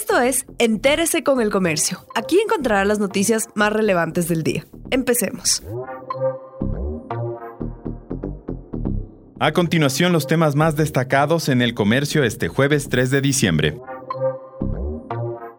Esto es Entérese con el Comercio. Aquí encontrará las noticias más relevantes del día. Empecemos. A continuación, los temas más destacados en el comercio este jueves 3 de diciembre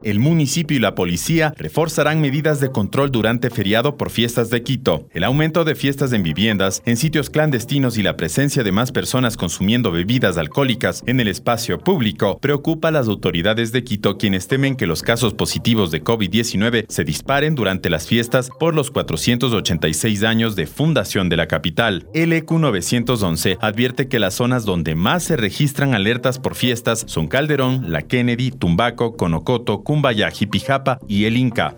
el municipio y la policía reforzarán medidas de control durante feriado por fiestas de Quito. El aumento de fiestas en viviendas, en sitios clandestinos y la presencia de más personas consumiendo bebidas alcohólicas en el espacio público preocupa a las autoridades de Quito quienes temen que los casos positivos de COVID-19 se disparen durante las fiestas por los 486 años de fundación de la capital. El EQ 911 advierte que las zonas donde más se registran alertas por fiestas son Calderón, La Kennedy, Tumbaco, Conocoto, Cumbayá, Pijapa y el Inca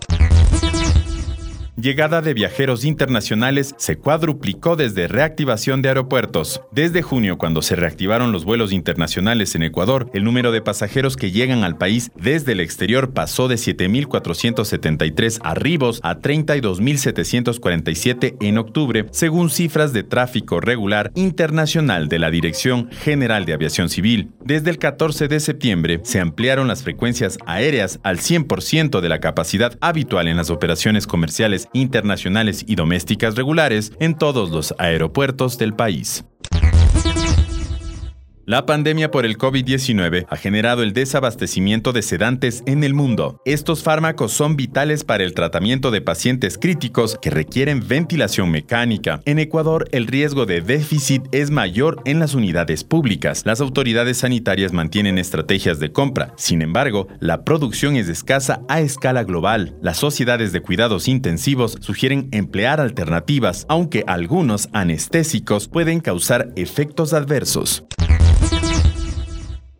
llegada de viajeros internacionales se cuadruplicó desde reactivación de aeropuertos. Desde junio, cuando se reactivaron los vuelos internacionales en Ecuador, el número de pasajeros que llegan al país desde el exterior pasó de 7.473 arribos a 32.747 en octubre, según cifras de tráfico regular internacional de la Dirección General de Aviación Civil. Desde el 14 de septiembre se ampliaron las frecuencias aéreas al 100% de la capacidad habitual en las operaciones comerciales internacionales y domésticas regulares en todos los aeropuertos del país. La pandemia por el COVID-19 ha generado el desabastecimiento de sedantes en el mundo. Estos fármacos son vitales para el tratamiento de pacientes críticos que requieren ventilación mecánica. En Ecuador, el riesgo de déficit es mayor en las unidades públicas. Las autoridades sanitarias mantienen estrategias de compra. Sin embargo, la producción es escasa a escala global. Las sociedades de cuidados intensivos sugieren emplear alternativas, aunque algunos anestésicos pueden causar efectos adversos.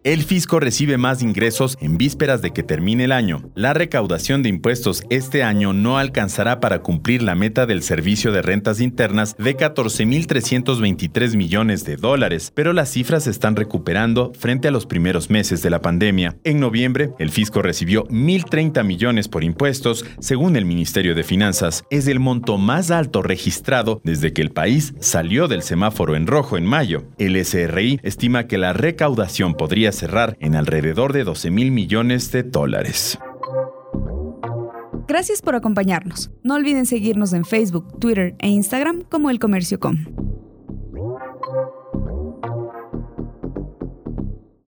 El fisco recibe más ingresos en vísperas de que termine el año. La recaudación de impuestos este año no alcanzará para cumplir la meta del Servicio de Rentas Internas de 14.323 millones de dólares, pero las cifras están recuperando frente a los primeros meses de la pandemia. En noviembre, el fisco recibió 1.030 millones por impuestos, según el Ministerio de Finanzas. Es el monto más alto registrado desde que el país salió del semáforo en rojo en mayo. El SRI estima que la recaudación cerrar en alrededor de 12 mil millones de dólares. Gracias por acompañarnos. No olviden seguirnos en Facebook, Twitter e Instagram como El Comercio Com.